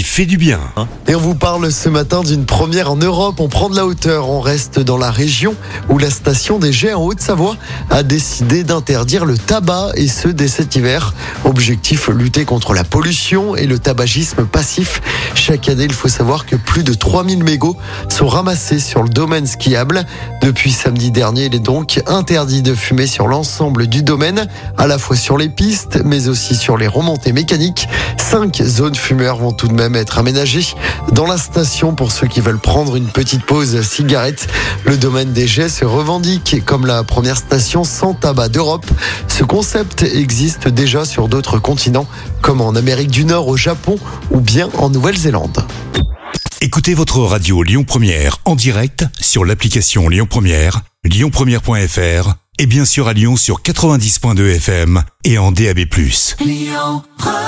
fait du bien. Et on vous parle ce matin d'une première en Europe. On prend de la hauteur. On reste dans la région où la station des Gets en Haute-Savoie a décidé d'interdire le tabac et ce dès cet hiver. Objectif lutter contre la pollution et le tabagisme passif. Chaque année, il faut savoir que plus de 3000 mégots sont ramassés sur le domaine skiable. Depuis samedi dernier, il est donc interdit de fumer sur l'ensemble du domaine, à la fois sur les pistes, mais aussi sur les remontées mécaniques. Cinq zones fumeurs vont tout de même être aménagées dans la station pour ceux qui veulent prendre une petite pause cigarette. Le domaine des jets se revendique comme la première station sans tabac d'Europe. Ce concept existe déjà sur d'autres continents, comme en Amérique du Nord, au Japon ou bien en Nouvelle-Zélande. Écoutez votre radio Lyon Première en direct sur l'application Lyon Première, lyonpremière.fr et bien sûr à Lyon sur 90.2 FM et en DAB+. Lyon Première